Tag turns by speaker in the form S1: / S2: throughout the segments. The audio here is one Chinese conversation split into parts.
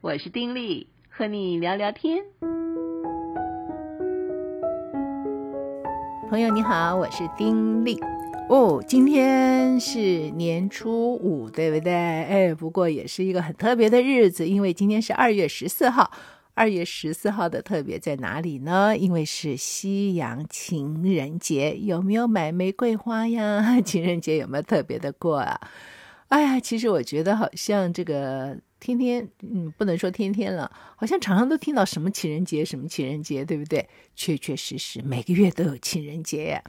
S1: 我是丁力，和你聊聊天。
S2: 朋友你好，我是丁力。哦，今天是年初五，对不对？哎，不过也是一个很特别的日子，因为今天是二月十四号。二月十四号的特别在哪里呢？因为是西洋情人节，有没有买玫瑰花呀？情人节有没有特别的过啊？哎呀，其实我觉得好像这个天天，嗯，不能说天天了，好像常常都听到什么情人节，什么情人节，对不对？确确实实，每个月都有情人节。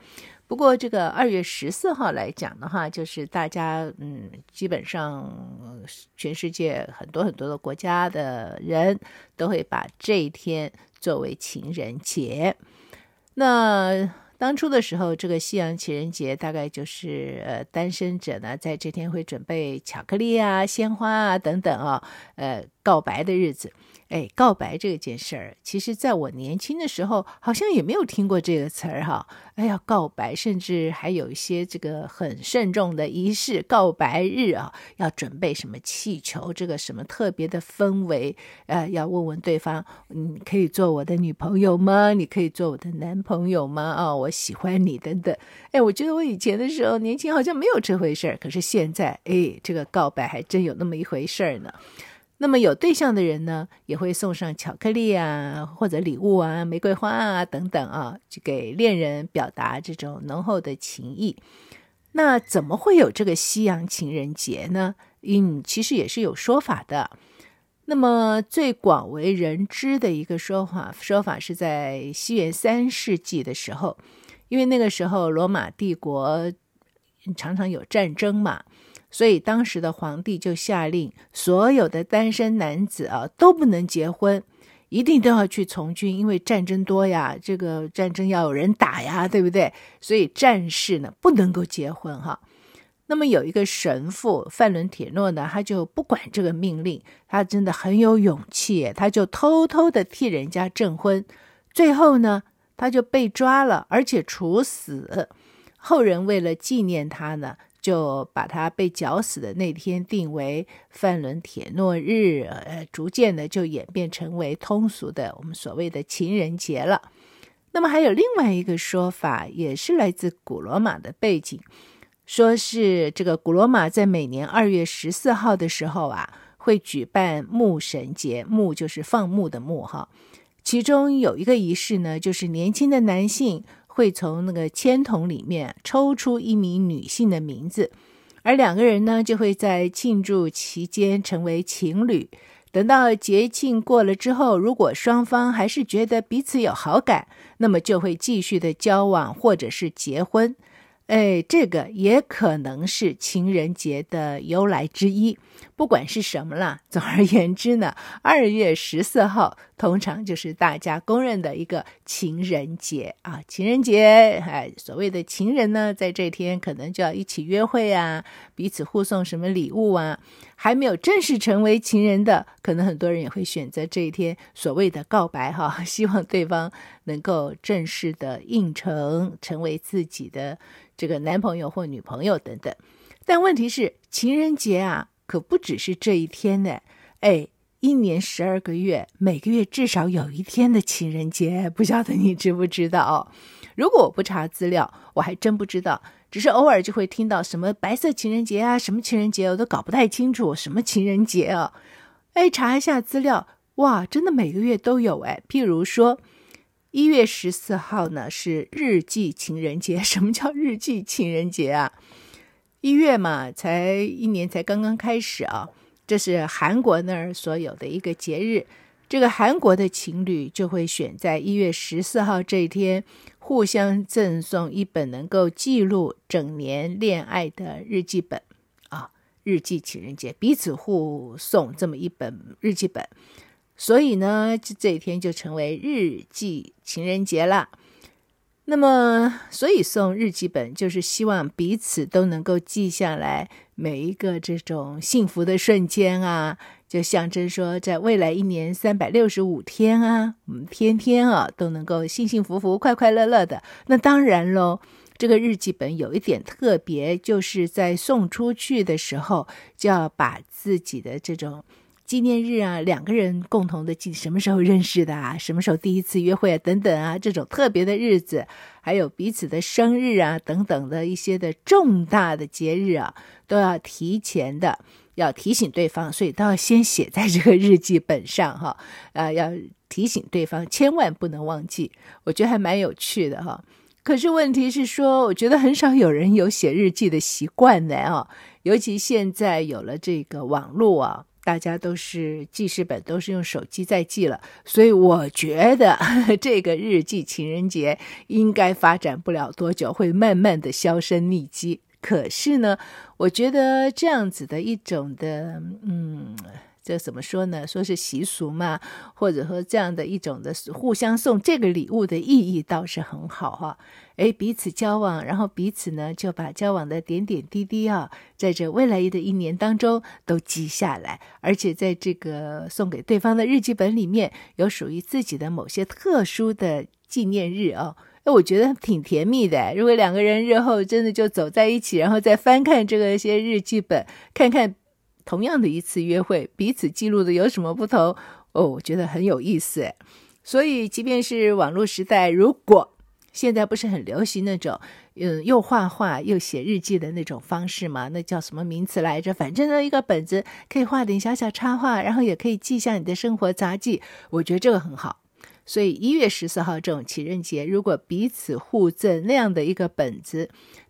S2: 不过这个二月十四号来讲的话，就是大家嗯，基本上全世界很多很多的国家的人都会把这一天作为情人节。那当初的时候，这个西洋情人节大概就是呃，单身者呢在这天会准备巧克力啊、鲜花啊等等啊，呃，告白的日子。哎，告白这件事儿，其实在我年轻的时候，好像也没有听过这个词儿哈。哎呀，告白，甚至还有一些这个很慎重的仪式，告白日啊，要准备什么气球，这个什么特别的氛围，呃，要问问对方，你可以做我的女朋友吗？你可以做我的男朋友吗？啊、哦，我喜欢你，等等。哎，我觉得我以前的时候年轻好像没有这回事儿，可是现在，哎，这个告白还真有那么一回事儿呢。那么有对象的人呢，也会送上巧克力啊，或者礼物啊，玫瑰花啊等等啊，去给恋人表达这种浓厚的情谊。那怎么会有这个西洋情人节呢？嗯，其实也是有说法的。那么最广为人知的一个说法，说法是在西元三世纪的时候，因为那个时候罗马帝国常常有战争嘛。所以当时的皇帝就下令，所有的单身男子啊都不能结婚，一定都要去从军，因为战争多呀，这个战争要有人打呀，对不对？所以战士呢不能够结婚哈。那么有一个神父范伦铁诺呢，他就不管这个命令，他真的很有勇气，他就偷偷的替人家证婚，最后呢他就被抓了，而且处死。后人为了纪念他呢。就把他被绞死的那天定为范伦铁诺日，呃，逐渐的就演变成为通俗的我们所谓的情人节了。那么还有另外一个说法，也是来自古罗马的背景，说是这个古罗马在每年二月十四号的时候啊，会举办牧神节，牧就是放牧的牧哈。其中有一个仪式呢，就是年轻的男性。会从那个签筒里面抽出一名女性的名字，而两个人呢就会在庆祝期间成为情侣。等到节庆过了之后，如果双方还是觉得彼此有好感，那么就会继续的交往或者是结婚。哎，这个也可能是情人节的由来之一。不管是什么啦，总而言之呢，二月十四号通常就是大家公认的一个情人节啊。情人节，哎，所谓的情人呢，在这天可能就要一起约会啊，彼此互送什么礼物啊。还没有正式成为情人的，可能很多人也会选择这一天所谓的告白哈，希望对方能够正式的应承，成为自己的这个男朋友或女朋友等等。但问题是，情人节啊。可不只是这一天呢，哎，一年十二个月，每个月至少有一天的情人节，不晓得你知不知道？如果我不查资料，我还真不知道。只是偶尔就会听到什么白色情人节啊，什么情人节，我都搞不太清楚什么情人节啊。哎，查一下资料，哇，真的每个月都有哎。譬如说，一月十四号呢是日记情人节。什么叫日记情人节啊？一月嘛，才一年才刚刚开始啊，这是韩国那儿所有的一个节日。这个韩国的情侣就会选在一月十四号这一天，互相赠送一本能够记录整年恋爱的日记本啊，日记情人节，彼此互送这么一本日记本，所以呢，这一天就成为日记情人节了。那么，所以送日记本就是希望彼此都能够记下来每一个这种幸福的瞬间啊，就象征说，在未来一年三百六十五天啊，我们天天啊都能够幸幸福福、快快乐乐的。那当然喽，这个日记本有一点特别，就是在送出去的时候，就要把自己的这种纪念日啊，两个人共同的记什么时候认识的啊，什么时候第一次约会啊，等等啊，这种特别的日子，还有彼此的生日啊，等等的一些的重大的节日啊，都要提前的要提醒对方，所以都要先写在这个日记本上哈，啊，要提醒对方，千万不能忘记。我觉得还蛮有趣的哈。可是问题是说，我觉得很少有人有写日记的习惯的啊，尤其现在有了这个网络啊。大家都是记事本，都是用手机在记了，所以我觉得 这个日记情人节应该发展不了多久，会慢慢的销声匿迹。可是呢，我觉得这样子的一种的，嗯。这怎么说呢？说是习俗嘛，或者说这样的一种的互相送这个礼物的意义倒是很好哈。哎，彼此交往，然后彼此呢就把交往的点点滴滴啊，在这未来的一年当中都记下来，而且在这个送给对方的日记本里面有属于自己的某些特殊的纪念日哦。哎，我觉得挺甜蜜的。如果两个人日后真的就走在一起，然后再翻看这个一些日记本，看看。同样的一次约会，彼此记录的有什么不同？哦，我觉得很有意思。所以，即便是网络时代，如果现在不是很流行那种，嗯，又画画又写日记的那种方式嘛，那叫什么名词来着？反正呢，一个本子可以画点小小插画，然后也可以记下你的生活杂记。我觉得这个很好。所以一月十四号这种情人节，如果彼此互赠那样的一个本子，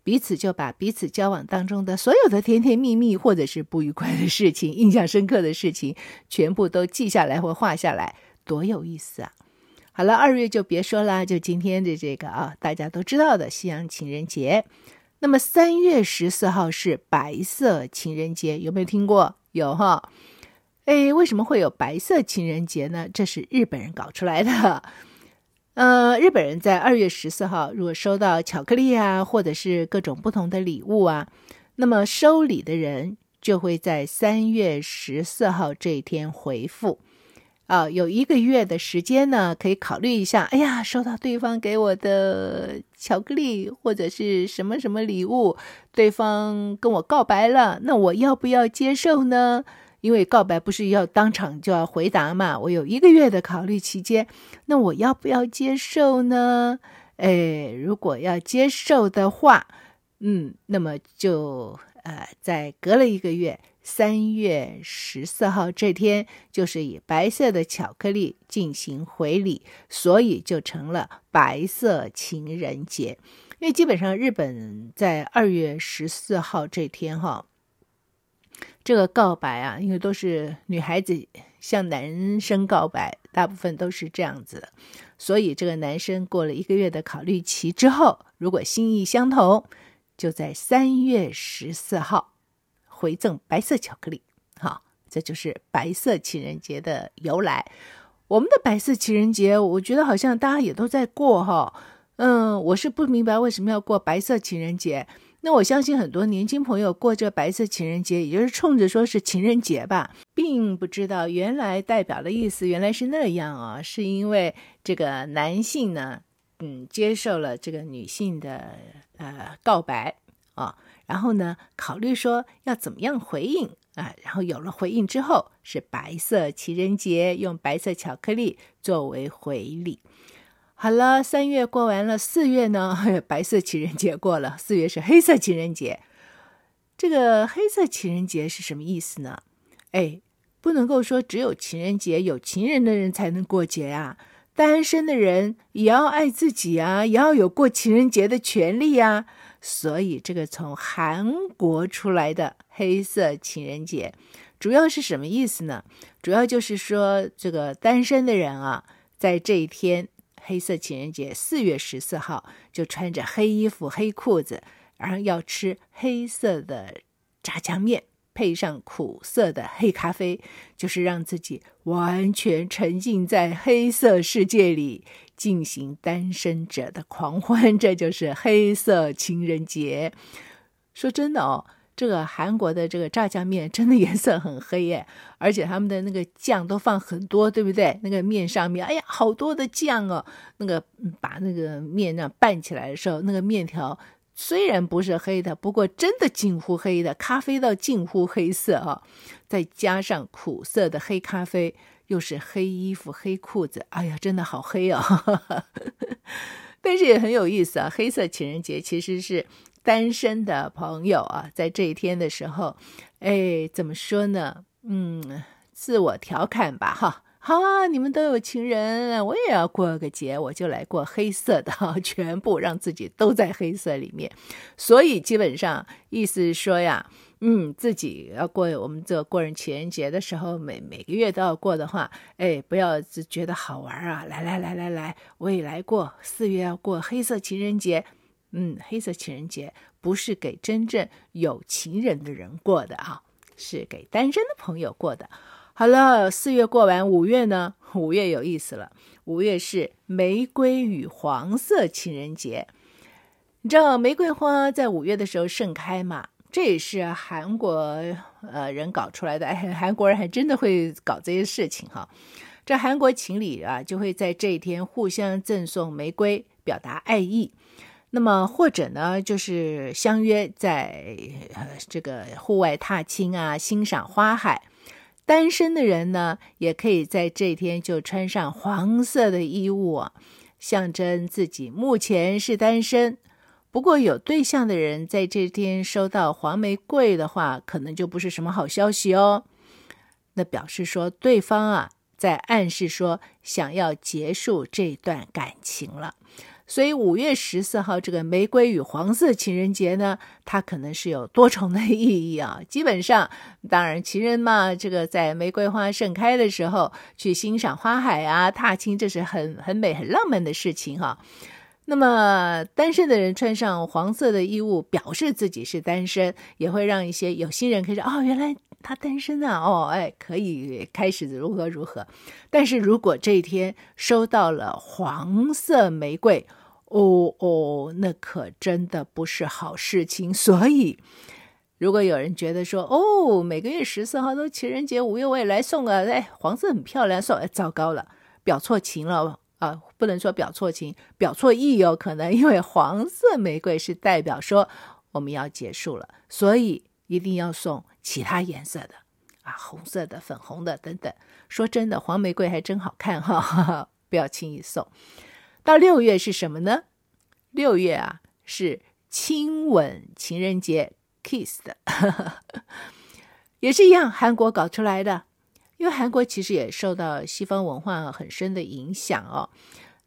S2: 彼此就把彼此交往当中的所有的甜甜蜜蜜，或者是不愉快的事情、印象深刻的事情，全部都记下来或画下来，多有意思啊！好了，二月就别说了，就今天的这个啊，大家都知道的西洋情人节。那么三月十四号是白色情人节，有没有听过？有哈。哎，为什么会有白色情人节呢？这是日本人搞出来的。呃，日本人在二月十四号，如果收到巧克力啊，或者是各种不同的礼物啊，那么收礼的人就会在三月十四号这一天回复。啊，有一个月的时间呢，可以考虑一下。哎呀，收到对方给我的巧克力或者是什么什么礼物，对方跟我告白了，那我要不要接受呢？因为告白不是要当场就要回答嘛，我有一个月的考虑期间，那我要不要接受呢？哎，如果要接受的话，嗯，那么就呃，在隔了一个月，三月十四号这天，就是以白色的巧克力进行回礼，所以就成了白色情人节。因为基本上日本在二月十四号这天哈。这个告白啊，因为都是女孩子向男生告白，大部分都是这样子，所以这个男生过了一个月的考虑期之后，如果心意相同，就在三月十四号回赠白色巧克力。好，这就是白色情人节的由来。我们的白色情人节，我觉得好像大家也都在过哈。嗯，我是不明白为什么要过白色情人节。那我相信很多年轻朋友过这白色情人节，也就是冲着说是情人节吧，并不知道原来代表的意思原来是那样啊，是因为这个男性呢，嗯，接受了这个女性的呃告白啊，然后呢，考虑说要怎么样回应啊，然后有了回应之后，是白色情人节，用白色巧克力作为回礼。好了，三月过完了，四月呢？白色情人节过了，四月是黑色情人节。这个黑色情人节是什么意思呢？哎，不能够说只有情人节有情人的人才能过节啊，单身的人也要爱自己啊，也要有过情人节的权利啊。所以，这个从韩国出来的黑色情人节，主要是什么意思呢？主要就是说，这个单身的人啊，在这一天。黑色情人节四月十四号，就穿着黑衣服、黑裤子，然后要吃黑色的炸酱面，配上苦涩的黑咖啡，就是让自己完全沉浸在黑色世界里，进行单身者的狂欢。这就是黑色情人节。说真的哦。这个韩国的这个炸酱面真的颜色很黑耶，而且他们的那个酱都放很多，对不对？那个面上面，哎呀，好多的酱哦。那个把那个面那样拌起来的时候，那个面条虽然不是黑的，不过真的近乎黑的，咖啡到近乎黑色啊，再加上苦涩的黑咖啡，又是黑衣服、黑裤子，哎呀，真的好黑啊！但是也很有意思啊，黑色情人节其实是单身的朋友啊，在这一天的时候，哎，怎么说呢？嗯，自我调侃吧，哈。好啊，你们都有情人，我也要过个节，我就来过黑色的，全部让自己都在黑色里面。所以基本上意思是说呀，嗯，自己要过我们这过人情人节的时候，每每个月都要过的话，哎，不要只觉得好玩啊，来来来来来，我也来过，四月要过黑色情人节。嗯，黑色情人节不是给真正有情人的人过的啊，是给单身的朋友过的。好了，四月过完，五月呢？五月有意思了。五月是玫瑰与黄色情人节。你知道玫瑰花在五月的时候盛开嘛？这也是韩国呃人搞出来的。哎，韩国人还真的会搞这些事情哈。这韩国情侣啊，就会在这一天互相赠送玫瑰，表达爱意。那么或者呢，就是相约在呃这个户外踏青啊，欣赏花海。单身的人呢，也可以在这天就穿上黄色的衣物，象征自己目前是单身。不过有对象的人在这天收到黄玫瑰的话，可能就不是什么好消息哦。那表示说对方啊，在暗示说想要结束这段感情了。所以五月十四号这个玫瑰与黄色情人节呢，它可能是有多重的意义啊。基本上，当然情人嘛，这个在玫瑰花盛开的时候去欣赏花海啊、踏青，这是很很美、很浪漫的事情哈。那么单身的人穿上黄色的衣物，表示自己是单身，也会让一些有心人可以说哦，原来他单身啊，哦，哎，可以开始如何如何。但是如果这一天收到了黄色玫瑰，哦哦，那可真的不是好事情。所以，如果有人觉得说，哦，每个月十四号都情人节，五月我也来送啊，哎，黄色很漂亮，送，哎，糟糕了，表错情了啊！不能说表错情，表错意有可能，因为黄色玫瑰是代表说我们要结束了，所以一定要送其他颜色的啊，红色的、粉红的等等。说真的，黄玫瑰还真好看哈，哈哈，不要轻易送。到六月是什么呢？六月啊，是亲吻情人节，kiss 的，也是一样，韩国搞出来的。因为韩国其实也受到西方文化很深的影响哦。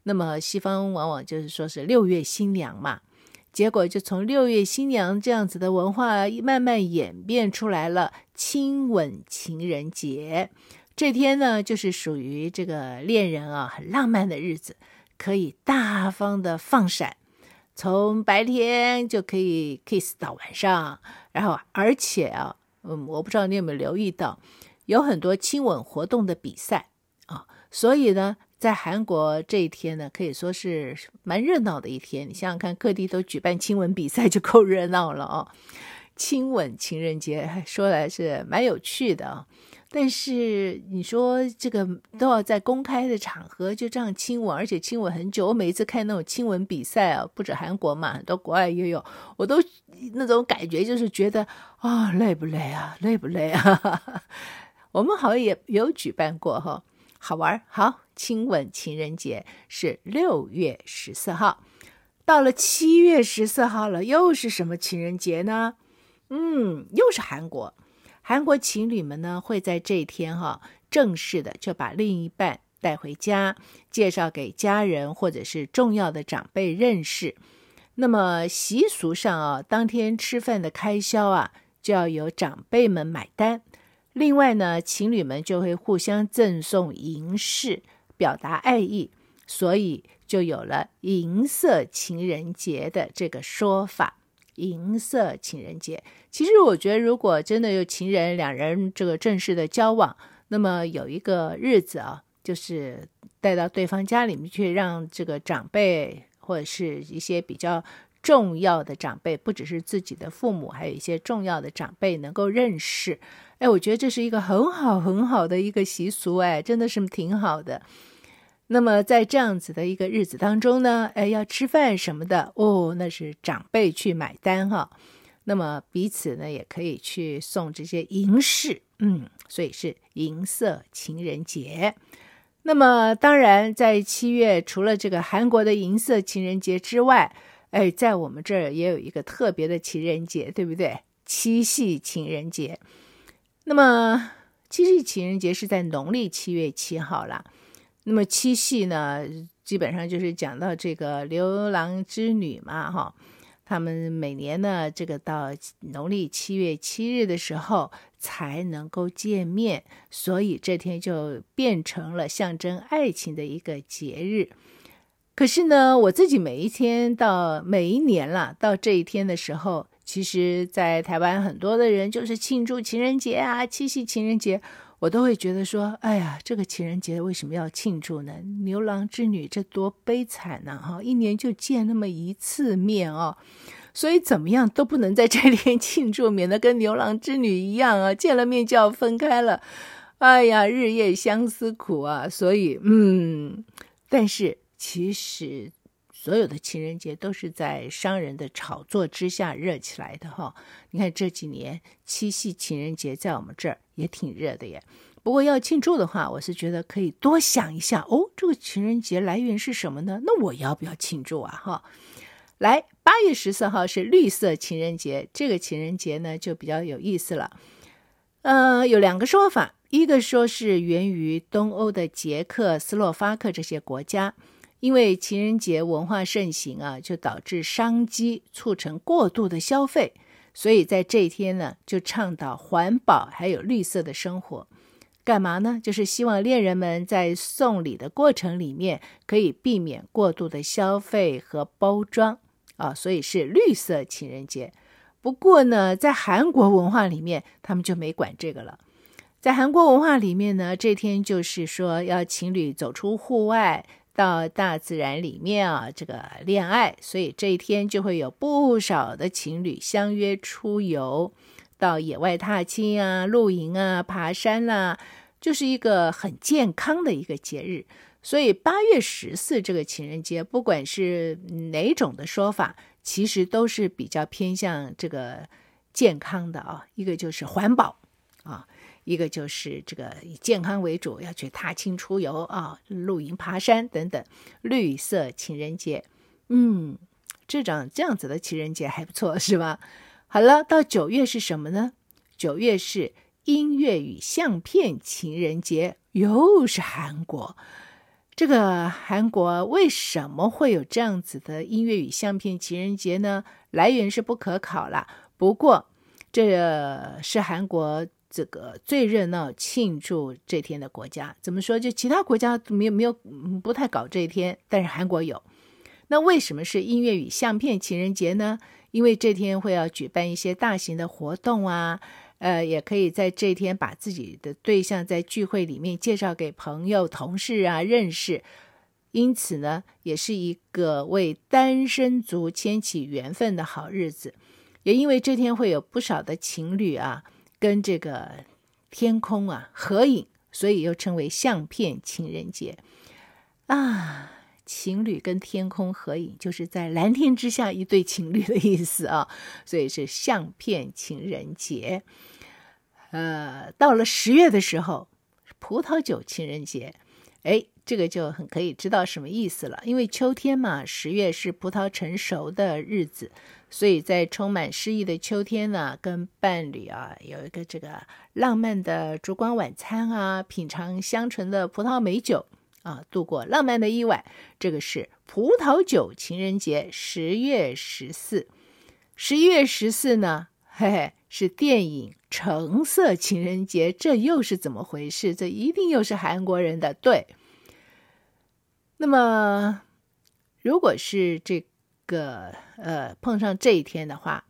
S2: 那么西方往往就是说是六月新娘嘛，结果就从六月新娘这样子的文化慢慢演变出来了亲吻情人节。这天呢，就是属于这个恋人啊很浪漫的日子。可以大方的放闪，从白天就可以 kiss 到晚上，然后而且啊，嗯，我不知道你有没有留意到，有很多亲吻活动的比赛啊，所以呢，在韩国这一天呢，可以说是蛮热闹的一天。你想想看，各地都举办亲吻比赛，就够热闹了哦。亲吻情人节说来是蛮有趣的啊。但是你说这个都要在公开的场合就这样亲吻，而且亲吻很久。我每一次看那种亲吻比赛啊，不止韩国嘛，很多国外也有，我都那种感觉就是觉得啊、累不累啊？累不累啊？我们好像也有举办过哈，好玩。好，亲吻情人节是六月十四号，到了七月十四号了，又是什么情人节呢？嗯，又是韩国。韩国情侣们呢，会在这一天哈，正式的就把另一半带回家，介绍给家人或者是重要的长辈认识。那么习俗上啊，当天吃饭的开销啊，就要由长辈们买单。另外呢，情侣们就会互相赠送银饰，表达爱意，所以就有了银色情人节的这个说法。银色情人节，其实我觉得，如果真的有情人两人这个正式的交往，那么有一个日子啊，就是带到对方家里面去，让这个长辈或者是一些比较重要的长辈，不只是自己的父母，还有一些重要的长辈能够认识。哎，我觉得这是一个很好很好的一个习俗，哎，真的是挺好的。那么在这样子的一个日子当中呢，哎，要吃饭什么的哦，那是长辈去买单哈。那么彼此呢也可以去送这些银饰，嗯，所以是银色情人节。那么当然，在七月除了这个韩国的银色情人节之外，哎，在我们这儿也有一个特别的情人节，对不对？七夕情人节。那么七夕情人节是在农历七月七号啦。那么七夕呢，基本上就是讲到这个牛郎织女嘛，哈，他们每年呢，这个到农历七月七日的时候才能够见面，所以这天就变成了象征爱情的一个节日。可是呢，我自己每一天到每一年啦，到这一天的时候，其实，在台湾很多的人就是庆祝情人节啊，七夕情人节。我都会觉得说，哎呀，这个情人节为什么要庆祝呢？牛郎织女这多悲惨呐！哈，一年就见那么一次面哦，所以怎么样都不能在这天庆祝，免得跟牛郎织女一样啊，见了面就要分开了。哎呀，日夜相思苦啊！所以，嗯，但是其实。所有的情人节都是在商人的炒作之下热起来的哈。你看这几年七夕情人节在我们这儿也挺热的耶。不过要庆祝的话，我是觉得可以多想一下哦，这个情人节来源是什么呢？那我要不要庆祝啊？哈，来，八月十四号是绿色情人节，这个情人节呢就比较有意思了。呃，有两个说法，一个说是源于东欧的捷克斯洛伐克这些国家。因为情人节文化盛行啊，就导致商机促成过度的消费，所以在这一天呢，就倡导环保还有绿色的生活。干嘛呢？就是希望恋人们在送礼的过程里面可以避免过度的消费和包装啊，所以是绿色情人节。不过呢，在韩国文化里面，他们就没管这个了。在韩国文化里面呢，这天就是说要情侣走出户外。到大自然里面啊，这个恋爱，所以这一天就会有不少的情侣相约出游，到野外踏青啊、露营啊、爬山啦、啊，就是一个很健康的一个节日。所以八月十四这个情人节，不管是哪种的说法，其实都是比较偏向这个健康的啊，一个就是环保啊。一个就是这个以健康为主，要去踏青出游啊，露营爬山等等，绿色情人节，嗯，这种这样子的情人节还不错，是吧？好了，到九月是什么呢？九月是音乐与相片情人节，又是韩国。这个韩国为什么会有这样子的音乐与相片情人节呢？来源是不可考了，不过这是韩国。这个最热闹庆祝这天的国家怎么说？就其他国家没有没有不太搞这一天，但是韩国有。那为什么是音乐与相片情人节呢？因为这天会要举办一些大型的活动啊，呃，也可以在这天把自己的对象在聚会里面介绍给朋友、同事啊认识。因此呢，也是一个为单身族牵起缘分的好日子。也因为这天会有不少的情侣啊。跟这个天空啊合影，所以又称为相片情人节啊。情侣跟天空合影，就是在蓝天之下一对情侣的意思啊。所以是相片情人节。呃，到了十月的时候，葡萄酒情人节，哎，这个就很可以知道什么意思了。因为秋天嘛，十月是葡萄成熟的日子。所以在充满诗意的秋天呢，跟伴侣啊有一个这个浪漫的烛光晚餐啊，品尝香醇的葡萄美酒啊，度过浪漫的一晚。这个是葡萄酒情人节，十月十四。十一月十四呢，嘿嘿，是电影《橙色情人节》，这又是怎么回事？这一定又是韩国人的对。那么，如果是这个。呃，碰上这一天的话，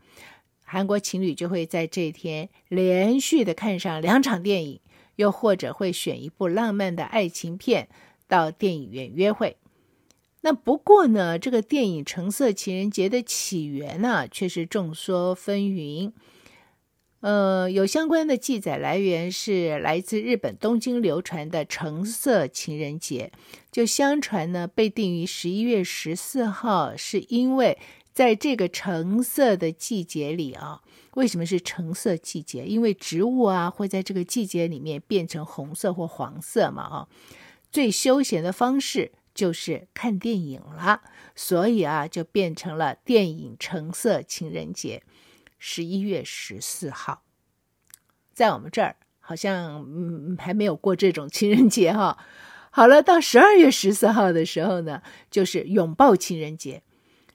S2: 韩国情侣就会在这一天连续的看上两场电影，又或者会选一部浪漫的爱情片到电影院约会。那不过呢，这个电影《橙色情人节》的起源呢，却是众说纷纭。呃，有相关的记载来源是来自日本东京流传的橙色情人节，就相传呢，被定于十一月十四号，是因为在这个橙色的季节里啊。为什么是橙色季节？因为植物啊会在这个季节里面变成红色或黄色嘛啊。最休闲的方式就是看电影了，所以啊就变成了电影橙色情人节。十一月十四号，在我们这儿好像嗯还没有过这种情人节哈。好了，到十二月十四号的时候呢，就是拥抱情人节。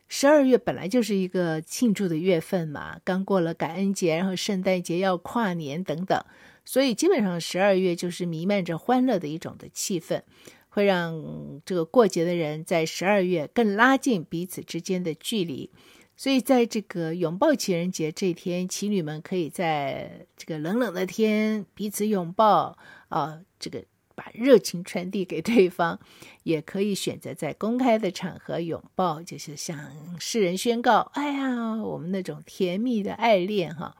S2: 十二月本来就是一个庆祝的月份嘛，刚过了感恩节，然后圣诞节要跨年等等，所以基本上十二月就是弥漫着欢乐的一种的气氛，会让这个过节的人在十二月更拉近彼此之间的距离。所以，在这个拥抱情人节这天，情侣们可以在这个冷冷的天彼此拥抱啊，这个把热情传递给对方，也可以选择在公开的场合拥抱，就是向世人宣告：“哎呀，我们那种甜蜜的爱恋哈。”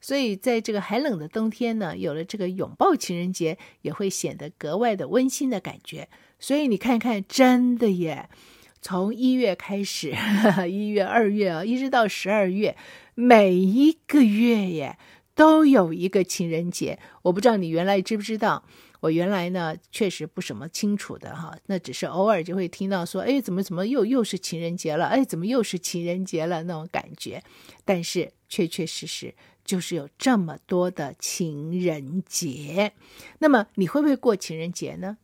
S2: 所以，在这个寒冷的冬天呢，有了这个拥抱情人节，也会显得格外的温馨的感觉。所以你看看，真的耶。从一月开始，一月、二月啊，一直到十二月，每一个月耶都有一个情人节。我不知道你原来知不知道，我原来呢确实不什么清楚的哈，那只是偶尔就会听到说，哎，怎么怎么又又是情人节了？哎，怎么又是情人节了？那种感觉。但是确确实实就是有这么多的情人节。那么你会不会过情人节呢？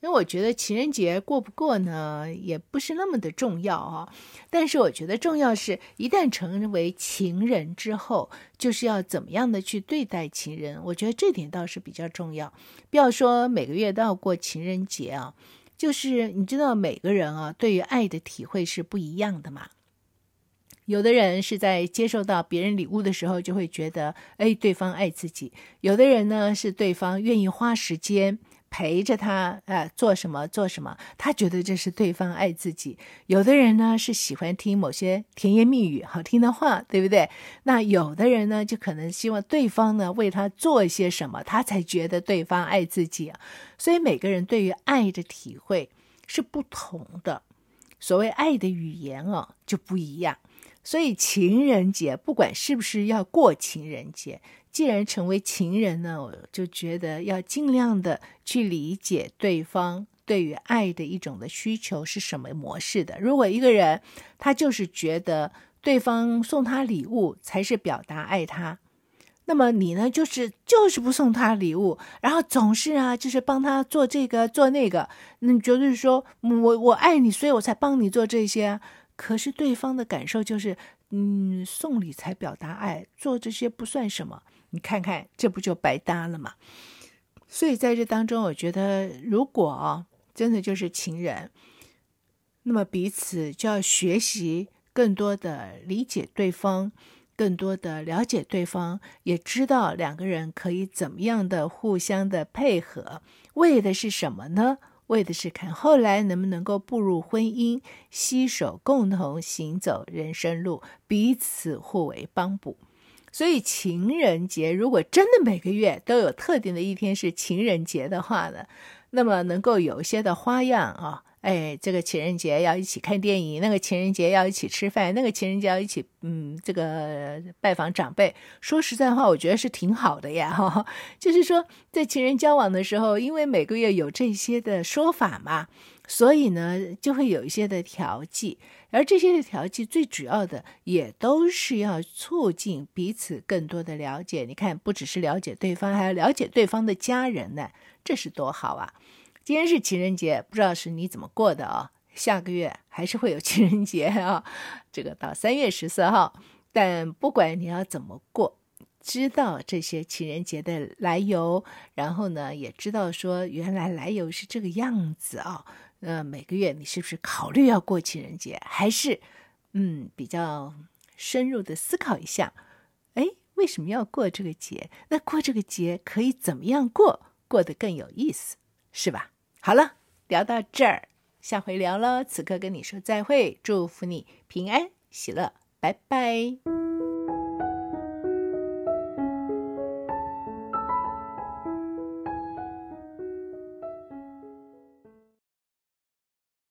S2: 因为我觉得情人节过不过呢，也不是那么的重要啊。但是我觉得重要是，一旦成为情人之后，就是要怎么样的去对待情人。我觉得这点倒是比较重要。不要说每个月都要过情人节啊，就是你知道每个人啊，对于爱的体会是不一样的嘛。有的人是在接受到别人礼物的时候，就会觉得，哎，对方爱自己。有的人呢，是对方愿意花时间。陪着他，呃，做什么做什么，他觉得这是对方爱自己。有的人呢是喜欢听某些甜言蜜语、好听的话，对不对？那有的人呢就可能希望对方呢为他做一些什么，他才觉得对方爱自己。所以每个人对于爱的体会是不同的，所谓爱的语言啊就不一样。所以情人节不管是不是要过情人节。既然成为情人呢，我就觉得要尽量的去理解对方对于爱的一种的需求是什么模式的。如果一个人他就是觉得对方送他礼物才是表达爱他，那么你呢就是就是不送他礼物，然后总是啊就是帮他做这个做那个，那你就是说我我爱你，所以我才帮你做这些。可是对方的感受就是，嗯，送礼才表达爱，做这些不算什么。你看看，这不就白搭了吗？所以在这当中，我觉得，如果真的就是情人，那么彼此就要学习更多的理解对方，更多的了解对方，也知道两个人可以怎么样的互相的配合，为的是什么呢？为的是看后来能不能够步入婚姻，携手共同行走人生路，彼此互为帮补。所以情人节如果真的每个月都有特定的一天是情人节的话呢，那么能够有一些的花样啊，哎，这个情人节要一起看电影，那个情人节要一起吃饭，那个情人节要一起嗯，这个拜访长辈。说实在话，我觉得是挺好的呀，就是说在情人交往的时候，因为每个月有这些的说法嘛。所以呢，就会有一些的调剂，而这些的调剂最主要的也都是要促进彼此更多的了解。你看，不只是了解对方，还要了解对方的家人呢，这是多好啊！今天是情人节，不知道是你怎么过的啊？下个月还是会有 情人节啊，这个到三月十四号。但不管你要怎么过，知道这些情人节的来由，然后呢，也知道说原来来由是这个样子啊。呃，每个月你是不是考虑要过情人节？还是，嗯，比较深入的思考一下，哎，为什么要过这个节？那过这个节可以怎么样过，过得更有意思，是吧？好了，聊到这儿，下回聊了。此刻跟你说再会，祝福你平安喜乐，拜拜。